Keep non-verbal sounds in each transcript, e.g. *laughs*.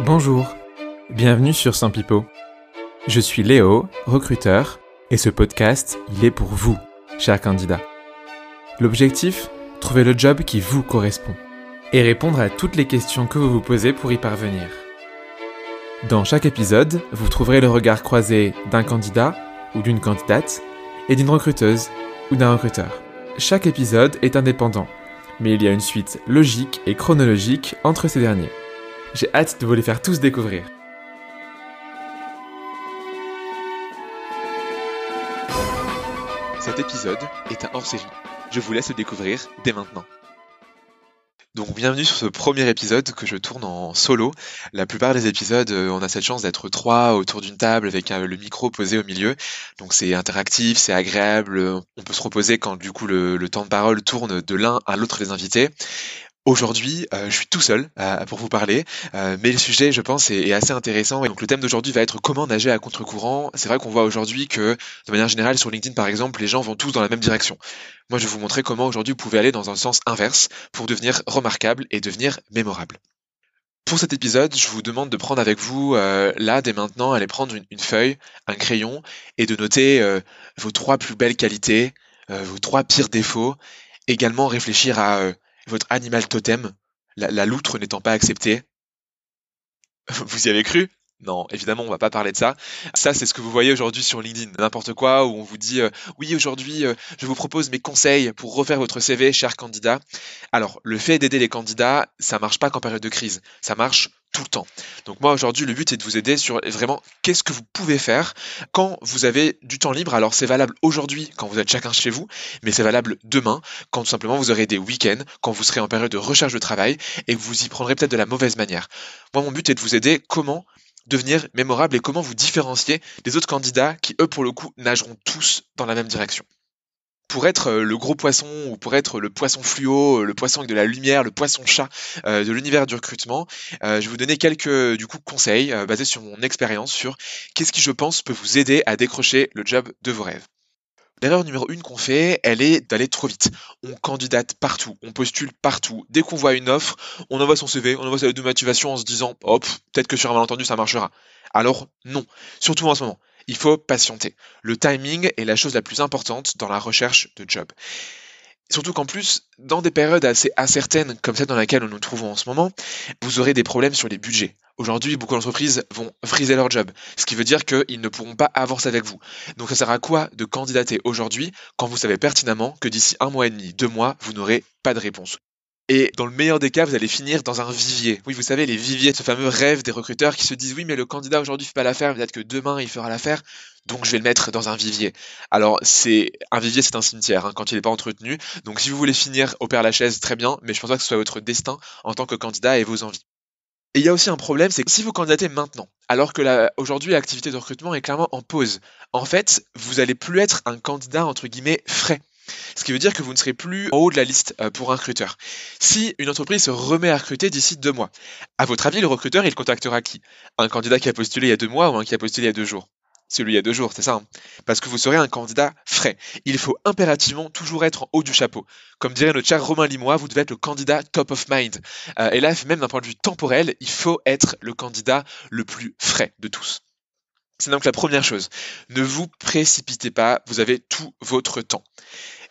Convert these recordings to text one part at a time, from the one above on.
Bonjour, bienvenue sur Saint Pipo. Je suis Léo, recruteur, et ce podcast, il est pour vous, chers candidats. L'objectif Trouver le job qui vous correspond et répondre à toutes les questions que vous vous posez pour y parvenir. Dans chaque épisode, vous trouverez le regard croisé d'un candidat ou d'une candidate et d'une recruteuse ou d'un recruteur. Chaque épisode est indépendant, mais il y a une suite logique et chronologique entre ces derniers. J'ai hâte de vous les faire tous découvrir. Cet épisode est un hors-série. Je vous laisse le découvrir dès maintenant. Donc bienvenue sur ce premier épisode que je tourne en solo. La plupart des épisodes, euh, on a cette chance d'être trois autour d'une table avec euh, le micro posé au milieu. Donc c'est interactif, c'est agréable, on peut se reposer quand du coup le, le temps de parole tourne de l'un à l'autre des invités. Aujourd'hui, euh, je suis tout seul euh, pour vous parler, euh, mais le sujet, je pense, est, assez intéressant. Et donc, le thème d'aujourd'hui va être comment nager à contre-courant. C'est vrai qu'on voit aujourd'hui que, de manière générale, sur LinkedIn, par exemple, les gens vont tous dans la même direction. Moi, je vais vous montrer comment aujourd'hui vous pouvez aller dans un sens inverse pour devenir remarquable et devenir mémorable. Pour cet épisode, je vous demande de prendre avec vous, là, dès maintenant, aller prendre une, une, feuille, un crayon, et de noter vos trois plus belles qualités, vos trois pires défauts. Également réfléchir à votre animal totem, la, loutre n'étant pas acceptée. *laughs* Vous y avez cru? Non, évidemment, on va pas parler de ça. Ça, c'est ce que vous voyez aujourd'hui sur LinkedIn, n'importe quoi, où on vous dit euh, oui, aujourd'hui, euh, je vous propose mes conseils pour refaire votre CV, cher candidat. Alors, le fait d'aider les candidats, ça marche pas qu'en période de crise, ça marche tout le temps. Donc moi aujourd'hui le but c'est de vous aider sur vraiment qu'est-ce que vous pouvez faire quand vous avez du temps libre. Alors c'est valable aujourd'hui quand vous êtes chacun chez vous, mais c'est valable demain quand tout simplement vous aurez des week-ends, quand vous serez en période de recherche de travail et que vous y prendrez peut-être de la mauvaise manière. Moi mon but est de vous aider comment devenir mémorable et comment vous différencier des autres candidats qui, eux, pour le coup, nageront tous dans la même direction. Pour être euh, le gros poisson ou pour être le poisson fluo, euh, le poisson avec de la lumière, le poisson chat euh, de l'univers du recrutement, je vais vous donner quelques conseils basés sur mon expérience sur qu'est-ce qui je pense peut vous aider à décrocher le job de vos rêves. L'erreur numéro une qu'on fait, elle est d'aller trop vite. On candidate partout, on postule partout. Dès qu'on voit une offre, on envoie son CV, on envoie sa lettre de motivation en se disant hop, peut-être que sur un malentendu ça marchera. Alors non, surtout en ce moment. Il faut patienter. Le timing est la chose la plus importante dans la recherche de job. Surtout qu'en plus, dans des périodes assez incertaines comme celle dans laquelle nous nous trouvons en ce moment, vous aurez des problèmes sur les budgets. Aujourd'hui, beaucoup d'entreprises vont friser leur job, ce qui veut dire qu'ils ne pourront pas avancer avec vous. Donc ça sert à quoi de candidater aujourd'hui quand vous savez pertinemment que d'ici un mois et demi, deux mois, vous n'aurez pas de réponse? Et dans le meilleur des cas, vous allez finir dans un vivier. Oui, vous savez, les viviers, ce fameux rêve des recruteurs qui se disent oui, mais le candidat aujourd'hui fait pas l'affaire, peut-être que demain il fera l'affaire, donc je vais le mettre dans un vivier. Alors, c'est un vivier, c'est un cimetière hein, quand il n'est pas entretenu. Donc, si vous voulez finir au Père Lachaise, très bien, mais je pense pas que ce soit votre destin en tant que candidat et vos envies. Et il y a aussi un problème, c'est que si vous candidatez maintenant, alors que aujourd'hui l'activité de recrutement est clairement en pause, en fait, vous allez plus être un candidat entre guillemets frais. Ce qui veut dire que vous ne serez plus en haut de la liste euh, pour un recruteur. Si une entreprise se remet à recruter d'ici deux mois, à votre avis, le recruteur, il contactera qui? Un candidat qui a postulé il y a deux mois ou un qui a postulé il y a deux jours? Celui il y a deux jours, c'est ça. Hein? Parce que vous serez un candidat frais. Il faut impérativement toujours être en haut du chapeau. Comme dirait notre cher Romain Limois, vous devez être le candidat top of mind. Euh, et là, même d'un point de vue temporel, il faut être le candidat le plus frais de tous. C'est donc la première chose. Ne vous précipitez pas, vous avez tout votre temps.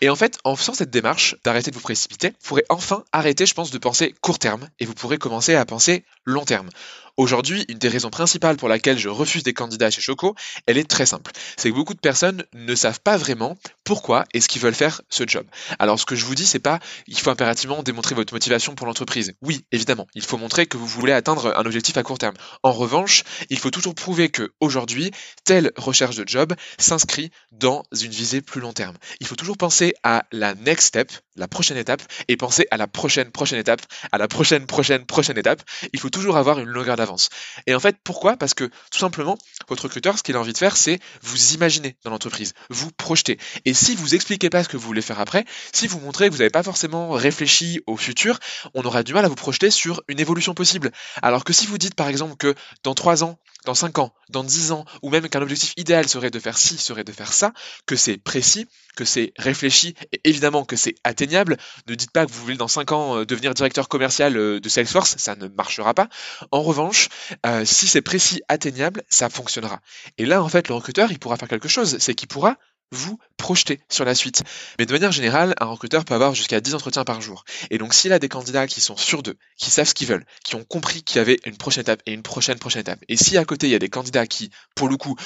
Et en fait, en faisant cette démarche d'arrêter de vous précipiter, vous pourrez enfin arrêter, je pense, de penser court terme et vous pourrez commencer à penser long terme. Aujourd'hui, une des raisons principales pour laquelle je refuse des candidats chez Choco, elle est très simple. C'est que beaucoup de personnes ne savent pas vraiment pourquoi est-ce qu'ils veulent faire ce job. Alors ce que je vous dis, c'est pas il faut impérativement démontrer votre motivation pour l'entreprise. Oui, évidemment, il faut montrer que vous voulez atteindre un objectif à court terme. En revanche, il faut toujours prouver que aujourd'hui, telle recherche de job s'inscrit dans une visée plus long terme. Il faut toujours penser à la next step, la prochaine étape, et penser à la prochaine prochaine étape, à la prochaine prochaine prochaine étape. Il faut avoir une longueur d'avance. Et en fait, pourquoi? Parce que tout simplement, votre recruteur, ce qu'il a envie de faire, c'est vous imaginer dans l'entreprise, vous projeter. Et si vous expliquez pas ce que vous voulez faire après, si vous montrez que vous n'avez pas forcément réfléchi au futur, on aura du mal à vous projeter sur une évolution possible. Alors que si vous dites par exemple que dans trois ans, dans 5 ans, dans 10 ans, ou même qu'un objectif idéal serait de faire ci, serait de faire ça, que c'est précis, c'est réfléchi, et évidemment que c'est atteignable, ne dites pas que vous voulez dans 5 ans euh, devenir directeur commercial euh, de Salesforce, ça ne marchera pas. En revanche, euh, si c'est précis, atteignable, ça fonctionnera. Et là, en fait, le recruteur, il pourra faire quelque chose, c'est qu'il pourra vous projeter sur la suite. Mais de manière générale, un recruteur peut avoir jusqu'à 10 entretiens par jour. Et donc s'il a des candidats qui sont sûrs d'eux, qui savent ce qu'ils veulent, qui ont compris qu'il y avait une prochaine étape et une prochaine prochaine étape, et si à côté il y a des candidats qui, pour le coup,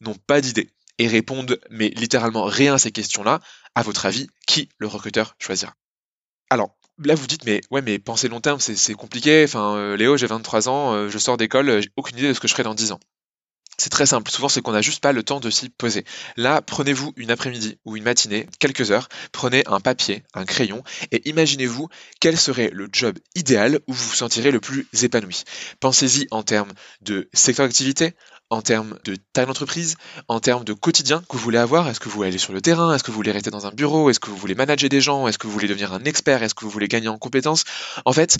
n'ont pas d'idée et répondent mais littéralement rien à ces questions-là, à votre avis, qui le recruteur choisira? Alors, là vous dites mais ouais mais penser long terme c'est compliqué, enfin euh, Léo j'ai 23 ans, euh, je sors d'école, j'ai aucune idée de ce que je ferai dans 10 ans. C'est très simple. Souvent, c'est qu'on n'a juste pas le temps de s'y poser. Là, prenez-vous une après-midi ou une matinée, quelques heures, prenez un papier, un crayon, et imaginez-vous quel serait le job idéal où vous vous sentirez le plus épanoui. Pensez-y en termes de secteur d'activité, en termes de taille d'entreprise, en termes de quotidien que vous voulez avoir? Est-ce que vous voulez aller sur le terrain? Est-ce que vous voulez rester dans un bureau? Est-ce que vous voulez manager des gens? Est-ce que vous voulez devenir un expert? Est-ce que vous voulez gagner en compétences? En fait,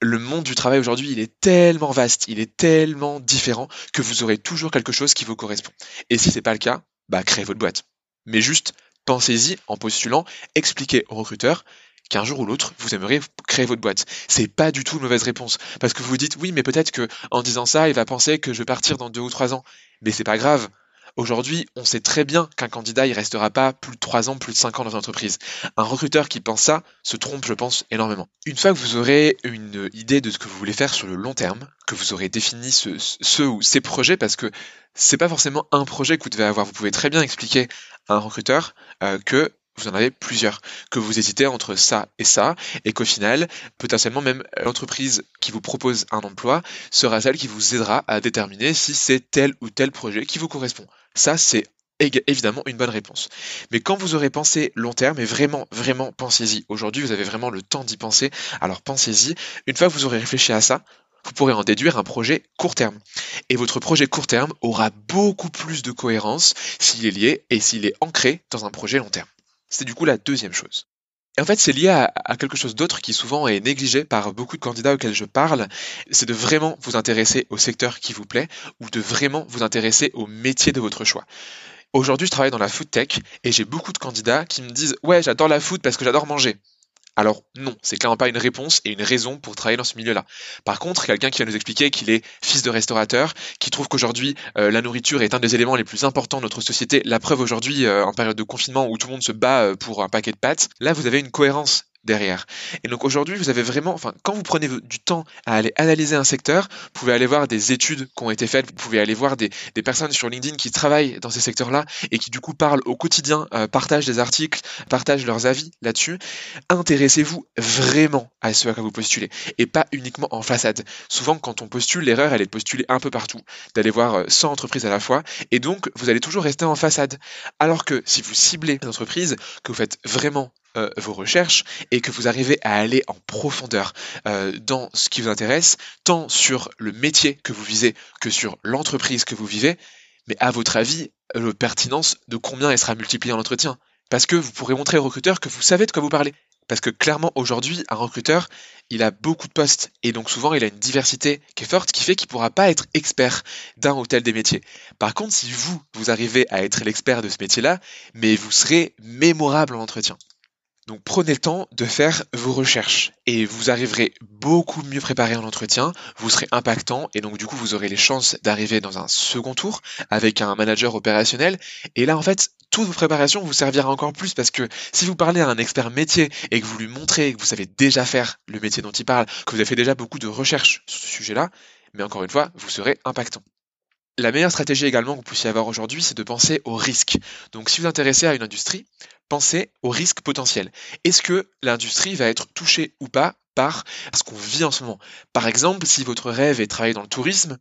le monde du travail aujourd'hui, il est tellement vaste, il est tellement différent que vous aurez toujours quelque chose qui vous correspond. Et si c'est pas le cas, bah créez votre boîte. Mais juste pensez-y en postulant, expliquez au recruteur qu'un jour ou l'autre, vous aimeriez créer votre boîte. C'est pas du tout une mauvaise réponse. Parce que vous vous dites, oui, mais peut-être que en disant ça, il va penser que je vais partir dans deux ou trois ans. Mais c'est pas grave. Aujourd'hui, on sait très bien qu'un candidat, il restera pas plus de 3 ans, plus de 5 ans dans une entreprise. Un recruteur qui pense ça se trompe, je pense, énormément. Une fois que vous aurez une idée de ce que vous voulez faire sur le long terme, que vous aurez défini ce, ou ces projets, parce que c'est pas forcément un projet que vous devez avoir. Vous pouvez très bien expliquer à un recruteur euh, que vous en avez plusieurs, que vous hésitez entre ça et ça, et qu'au final, potentiellement même l'entreprise qui vous propose un emploi sera celle qui vous aidera à déterminer si c'est tel ou tel projet qui vous correspond. Ça, c'est évidemment une bonne réponse. Mais quand vous aurez pensé long terme, et vraiment, vraiment, pensez-y. Aujourd'hui, vous avez vraiment le temps d'y penser, alors pensez-y. Une fois que vous aurez réfléchi à ça, vous pourrez en déduire un projet court terme. Et votre projet court terme aura beaucoup plus de cohérence s'il est lié et s'il est ancré dans un projet long terme. C'est du coup la deuxième chose. Et en fait, c'est lié à, quelque chose d'autre qui souvent est négligé par beaucoup de candidats auxquels je parle, c'est de vraiment vous intéresser au secteur qui vous plaît ou de vraiment vous intéresser au métier de votre choix. Aujourd'hui, je travaille dans la food tech et j'ai beaucoup de candidats qui me disent "Ouais, j'adore la food parce que j'adore manger." Alors non, c'est clairement pas une réponse et une raison pour travailler dans ce milieu-là. Par contre, quelqu'un qui va nous expliquer qu'il est fils de restaurateur, qui trouve qu'aujourd'hui euh, la nourriture est un des éléments les plus importants de notre société, la preuve aujourd'hui euh, en période de confinement où tout le monde se bat euh, pour un paquet de pâtes, là vous avez une cohérence derrière. Et donc aujourd'hui, vous avez vraiment, enfin, quand vous prenez du temps à aller analyser un secteur, vous pouvez aller voir des études qui ont été faites, vous pouvez aller voir des, personnes sur LinkedIn qui travaillent dans ces secteurs-là et qui du coup parlent au quotidien, euh, partagent des articles, partagent leurs avis là-dessus. Intéressez-vous vraiment à ce à quoi vous postulez et pas uniquement en façade. Souvent, quand on postule, l'erreur, elle est de postuler un peu partout, d'aller voir 100 euh, entreprises à la fois et donc vous allez toujours rester en façade. Alors que si vous ciblez une entreprise, que vous faites vraiment euh, vos recherches et que vous arrivez à aller en profondeur euh, dans ce qui vous intéresse, tant sur le métier que vous visez que sur l'entreprise que vous vivez, mais à votre avis, la pertinence de combien elle sera multipliée en entretien? Parce que vous pourrez montrer au recruteur que vous savez de quoi vous parlez. Parce que clairement, aujourd'hui, un recruteur, il a beaucoup de postes et donc souvent il a une diversité qui est forte, qui fait qu'il ne pourra pas être expert d'un ou tel des métiers. Par contre, si vous, vous arrivez à être l'expert de ce métier-là, mais vous serez mémorable en entretien. Donc prenez le temps de faire vos recherches et vous arriverez beaucoup mieux préparé en entretien, vous serez impactant et donc du coup vous aurez les chances d'arriver dans un second tour avec un manager opérationnel et là en fait toute vos préparations vous servira encore plus parce que si vous parlez à un expert métier et que vous lui montrez que vous savez déjà faire le métier dont il parle, que vous avez fait déjà beaucoup de recherches sur ce sujet-là, mais encore une fois, vous serez impactant. La meilleure stratégie également que vous puissiez avoir aujourd'hui, c'est de penser au risque. Donc si vous vous intéressez à une industrie, pensez au risque potentiel. Est-ce que l'industrie va être touchée ou pas par ce qu'on vit en ce moment? Par exemple, si votre rêve est de travailler dans le tourisme,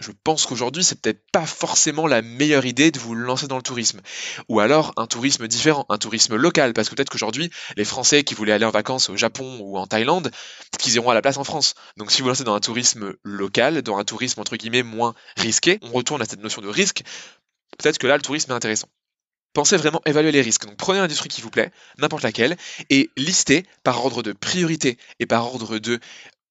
je pense qu'aujourd'hui, c'est peut-être pas forcément la meilleure idée de vous lancer dans le tourisme. Ou alors un tourisme différent, un tourisme local, parce que peut-être qu'aujourd'hui, les Français qui voulaient aller en vacances au Japon ou en Thaïlande, qu'ils iront à la place en France. Donc si vous lancez dans un tourisme local, dans un tourisme entre guillemets moins risqué, on retourne à cette notion de risque, peut-être que là, le tourisme est intéressant. Pensez vraiment évaluer les risques. Donc prenez l'industrie qui vous plaît, n'importe laquelle, et listez par ordre de priorité et par ordre de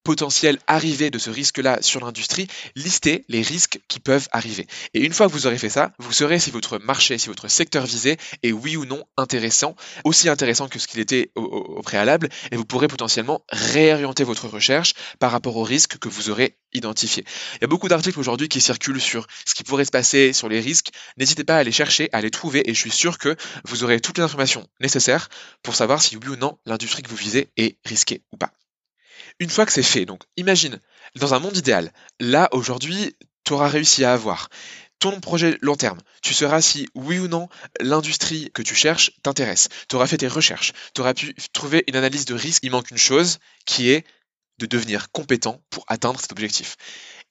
potentielle arrivée de ce risque-là sur l'industrie, listez les risques qui peuvent arriver. Et une fois que vous aurez fait ça, vous saurez si votre marché, si votre secteur visé est oui ou non intéressant, aussi intéressant que ce qu'il était au, préalable, et vous pourrez potentiellement réorienter votre recherche par rapport aux risques que vous aurez identifiés. Il y a beaucoup d'articles aujourd'hui qui circulent sur ce qui pourrait se passer, sur les risques. N'hésitez pas à les chercher, à les trouver, et je suis sûr que vous aurez toutes les informations nécessaires pour savoir si oui ou non l'industrie que vous visez est risquée ou pas. Une fois que c'est fait, donc imagine, dans un monde idéal, là aujourd'hui, tu auras réussi à avoir ton projet long terme. Tu sauras si oui ou non l'industrie que tu cherches t'intéresse. Tu auras fait tes recherches. Tu auras pu trouver une analyse de risque. Il manque une chose qui est de devenir compétent pour atteindre cet objectif.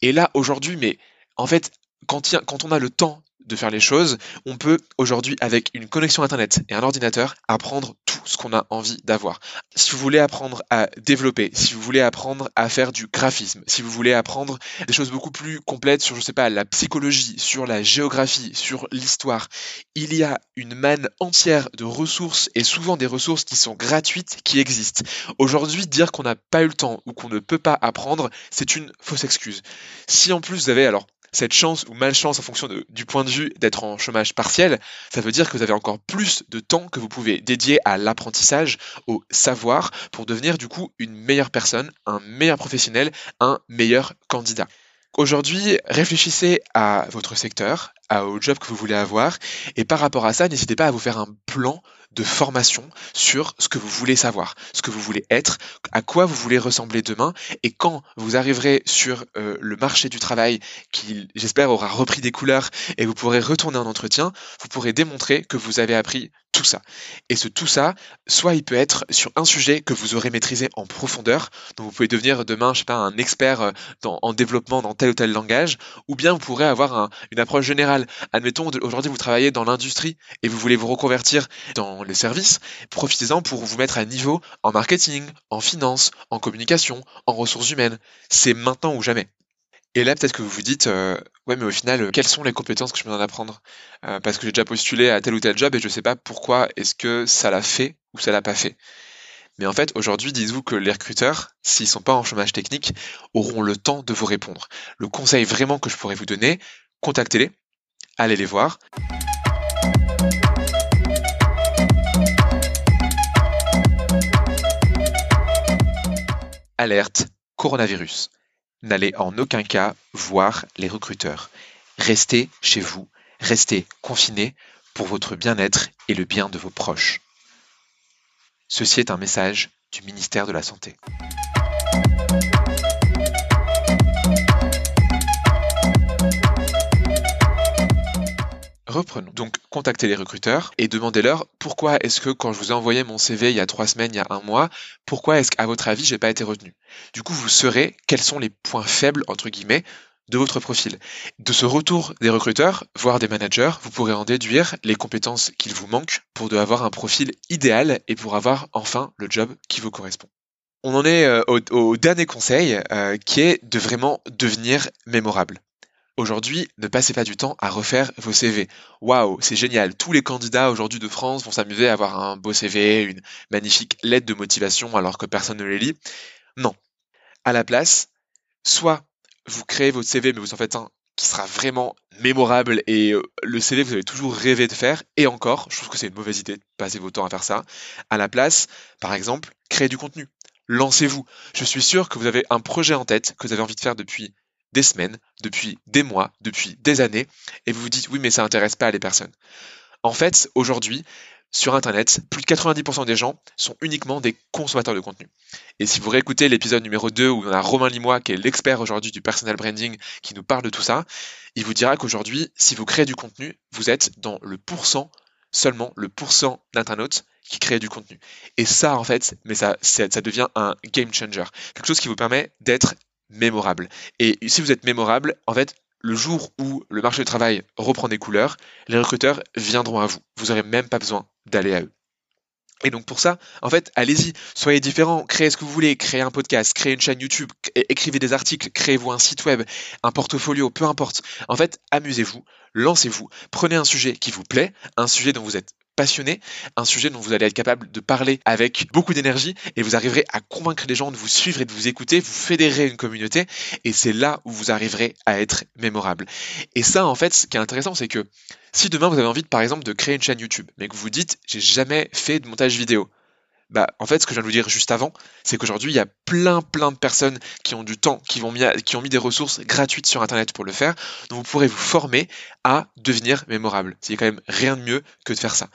Et là, aujourd'hui, mais en fait, quand, quand on a le temps de faire les choses, on peut aujourd'hui, avec une connexion Internet et un ordinateur, apprendre ce qu'on a envie d'avoir. Si vous voulez apprendre à développer, si vous voulez apprendre à faire du graphisme, si vous voulez apprendre des choses beaucoup plus complètes sur, je sais pas, la psychologie, sur la géographie, sur l'histoire, il y a une manne entière de ressources et souvent des ressources qui sont gratuites qui existent. Aujourd'hui, dire qu'on n'a pas eu le temps ou qu'on ne peut pas apprendre, c'est une fausse excuse. Si en plus vous avez alors cette chance ou malchance en fonction du point de vue d'être en chômage partiel, ça veut dire que vous avez encore plus de temps que vous pouvez dédier à l'apprentissage, au savoir, pour devenir du coup une meilleure personne, un meilleur professionnel, un meilleur candidat. Aujourd'hui, réfléchissez à votre secteur, au job que vous voulez avoir, et par rapport à ça, n'hésitez pas à vous faire un plan de formation sur ce que vous voulez savoir, ce que vous voulez être, à quoi vous voulez ressembler demain. Et quand vous arriverez sur euh, le marché du travail, qui j'espère aura repris des couleurs, et vous pourrez retourner en entretien, vous pourrez démontrer que vous avez appris tout ça. Et ce tout ça, soit il peut être sur un sujet que vous aurez maîtrisé en profondeur, donc vous pouvez devenir demain, je sais pas, un expert euh, en développement dans tel ou tel langage, ou bien vous pourrez avoir une approche générale. Admettons, aujourd'hui vous travaillez dans l'industrie et vous voulez vous reconvertir dans les services, profitez-en pour vous mettre à niveau en marketing, en finance, en communication, en ressources humaines. C'est maintenant ou jamais. Et là, peut-être que vous vous dites, euh, ouais, mais au final, quelles sont les compétences que je peux en apprendre? Euh, Parce que j'ai déjà postulé à tel ou tel job et je ne sais pas pourquoi est-ce que ça l'a fait ou ça l'a pas fait. Mais en fait, aujourd'hui, dites-vous que les recruteurs, s'ils sont pas en chômage technique, auront le temps de vous répondre. Le conseil vraiment que je pourrais vous donner, contactez-les, allez les voir. Alerte coronavirus. N'allez en aucun cas voir les recruteurs. Restez chez vous, restez confinés pour votre bien-être et le bien de vos proches. Ceci est un message du ministère de la Santé. Reprenons. Donc, contactez les recruteurs et demandez-leur pourquoi est-ce que quand je vous ai envoyé mon CV il y a trois semaines, il y a un mois, pourquoi est-ce qu'à votre avis, j'ai pas été retenu? Du coup, vous saurez quels sont les points faibles, entre guillemets, de votre profil. De ce retour des recruteurs, voire des managers, vous pourrez en déduire les compétences qu'il vous manque pour avoir un profil idéal et pour avoir enfin le job qui vous correspond. On en est euh, au, dernier conseil euh, qui est de vraiment devenir mémorable. Aujourd'hui, ne passez pas du temps à refaire vos CV. Waouh, c'est génial. Tous les candidats aujourd'hui de France vont s'amuser à avoir un beau CV, une magnifique lettre de motivation alors que personne ne les lit. Non. À la place, soit vous créez votre CV, mais vous en faites un qui sera vraiment mémorable et euh, le CV vous avez toujours rêvé de faire. Et encore, je trouve que c'est une mauvaise idée de passer votre temps à faire ça. À la place, par exemple, créez du contenu. Lancez-vous. Je suis sûr que vous avez un projet en tête que vous avez envie de faire depuis des semaines, depuis des mois, depuis des années, et vous vous dites oui mais ça intéresse pas les personnes. En fait, aujourd'hui, sur Internet, plus de 90% des gens sont uniquement des consommateurs de contenu. Et si vous réécoutez l'épisode numéro 2 où on a Romain Limois, qui est l'expert aujourd'hui du personal branding, qui nous parle de tout ça, il vous dira qu'aujourd'hui, si vous créez du contenu, vous êtes dans le pourcent, seulement le pourcent d'internautes qui créent du contenu. Et ça, en fait, mais ça, ça devient un game changer. Quelque chose qui vous permet d'être mémorable. Et si vous êtes mémorable, en fait, le jour où le marché du travail reprend des couleurs, les recruteurs viendront à vous. Vous n'aurez même pas besoin d'aller à eux. Et donc pour ça, en fait, allez-y, soyez différents, créez ce que vous voulez, créez un podcast, créez une chaîne YouTube, écrivez des articles, créez-vous un site web, un portfolio, peu importe. En fait, amusez-vous, lancez-vous, prenez un sujet qui vous plaît, un sujet dont vous êtes passionné, un sujet dont vous allez être capable de parler avec beaucoup d'énergie et vous arriverez à convaincre les gens de vous suivre et de vous écouter, vous fédérez une communauté et c'est là où vous arriverez à être mémorable. Et ça, en fait, ce qui est intéressant, c'est que si demain vous avez envie, par exemple, de créer une chaîne YouTube, mais que vous dites, j'ai jamais fait de montage vidéo, bah, en fait, ce que je viens de vous dire juste avant, c'est qu'aujourd'hui, il y a plein, plein de personnes qui ont du temps, qui, vont mis qui ont mis des ressources gratuites sur Internet pour le faire. Donc, vous pourrez vous former à devenir mémorable. C'est quand même rien de mieux que de faire ça.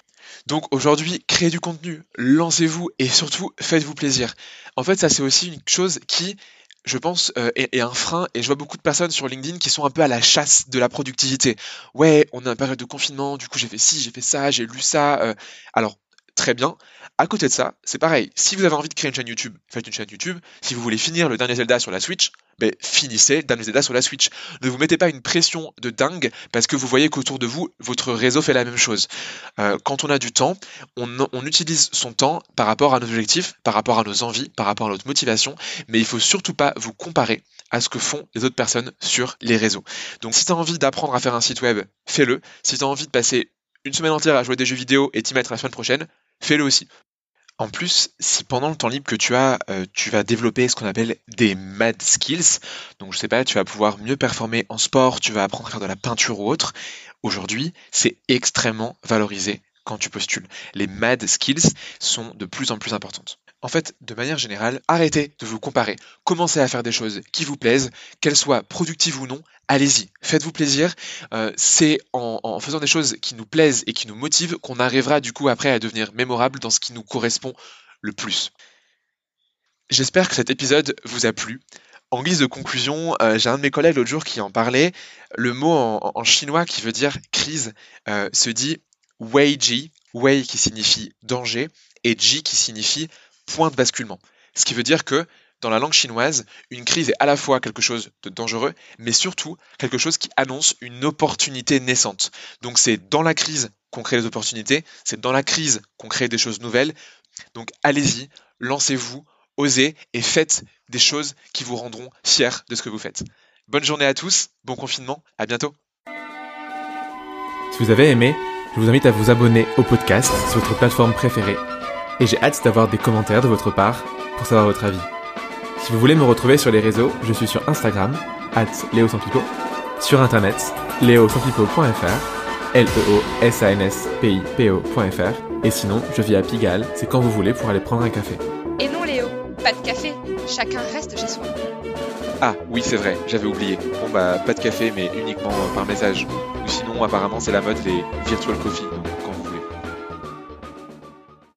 Donc aujourd'hui, créez du contenu, lancez-vous et surtout faites-vous plaisir. En fait, ça c'est aussi une chose qui, je pense, euh, est, un frein et je vois beaucoup de personnes sur LinkedIn qui sont un peu à la chasse de la productivité. Ouais, on a une période de confinement, du coup j'ai fait ci, j'ai fait ça, j'ai lu ça. Euh. alors très bien. À côté de ça, c'est pareil. Si vous avez envie de créer une chaîne YouTube, faites une chaîne YouTube. Si vous voulez finir le dernier Zelda sur la Switch, ben, finissez le dernier Zelda sur la Switch. Ne vous mettez pas une pression de dingue parce que vous voyez qu'autour de vous, votre réseau fait la même chose. Euh, quand on a du temps, on, utilise son temps par rapport à nos objectifs, par rapport à nos envies, par rapport à notre motivation, mais il faut surtout pas vous comparer à ce que font les autres personnes sur les réseaux. Donc si tu as envie d'apprendre à faire un site web, fais-le. Si tu as envie de passer une semaine entière à jouer des jeux vidéo et t'y mettre la semaine prochaine, fais-le aussi. En plus, si pendant le temps libre que tu as, euh, tu vas développer ce qu'on appelle des mad skills, donc je sais pas, tu vas pouvoir mieux performer en sport, tu vas apprendre à faire de la peinture ou autre, aujourd'hui, c'est extrêmement valorisé quand tu postules. Les mad skills sont de plus en plus importantes. En fait, de manière générale, arrêtez de vous comparer. Commencez à faire des choses qui vous plaisent, qu'elles soient productives ou non. Allez-y, faites-vous plaisir. Euh, c'est en, faisant des choses qui nous plaisent et qui nous motivent qu'on arrivera du coup après à devenir mémorable dans ce qui nous correspond le plus. J'espère que cet épisode vous a plu. En guise de conclusion, euh, j'ai un de mes collègues l'autre jour qui en parlait. Le mot en, chinois qui veut dire crise euh, se dit Wei Ji, Wei qui signifie danger et Ji qui signifie point de basculement. Ce qui veut dire que dans la langue chinoise, une crise est à la fois quelque chose de dangereux, mais surtout quelque chose qui annonce une opportunité naissante. Donc c'est dans la crise qu'on crée les opportunités, c'est dans la crise qu'on crée des choses nouvelles. Donc allez-y, lancez-vous, osez et faites des choses qui vous rendront fiers de ce que vous faites. Bonne journée à tous, bon confinement, à bientôt. Si vous avez aimé, je vous invite à vous abonner au podcast sur votre plateforme préférée et j'ai hâte d'avoir des commentaires de votre part pour savoir votre avis. Si vous voulez me retrouver sur les réseaux, je suis sur Instagram, at sur internet, leosanpipo.fr, l e et sinon, je vis à Pigalle, c'est quand vous voulez pour aller prendre un café. Et non Léo, pas de café, chacun reste chez soi. Ah oui c'est vrai, j'avais oublié. Bon bah pas de café mais uniquement par message. Apparemment c'est la mode des virtual coffee.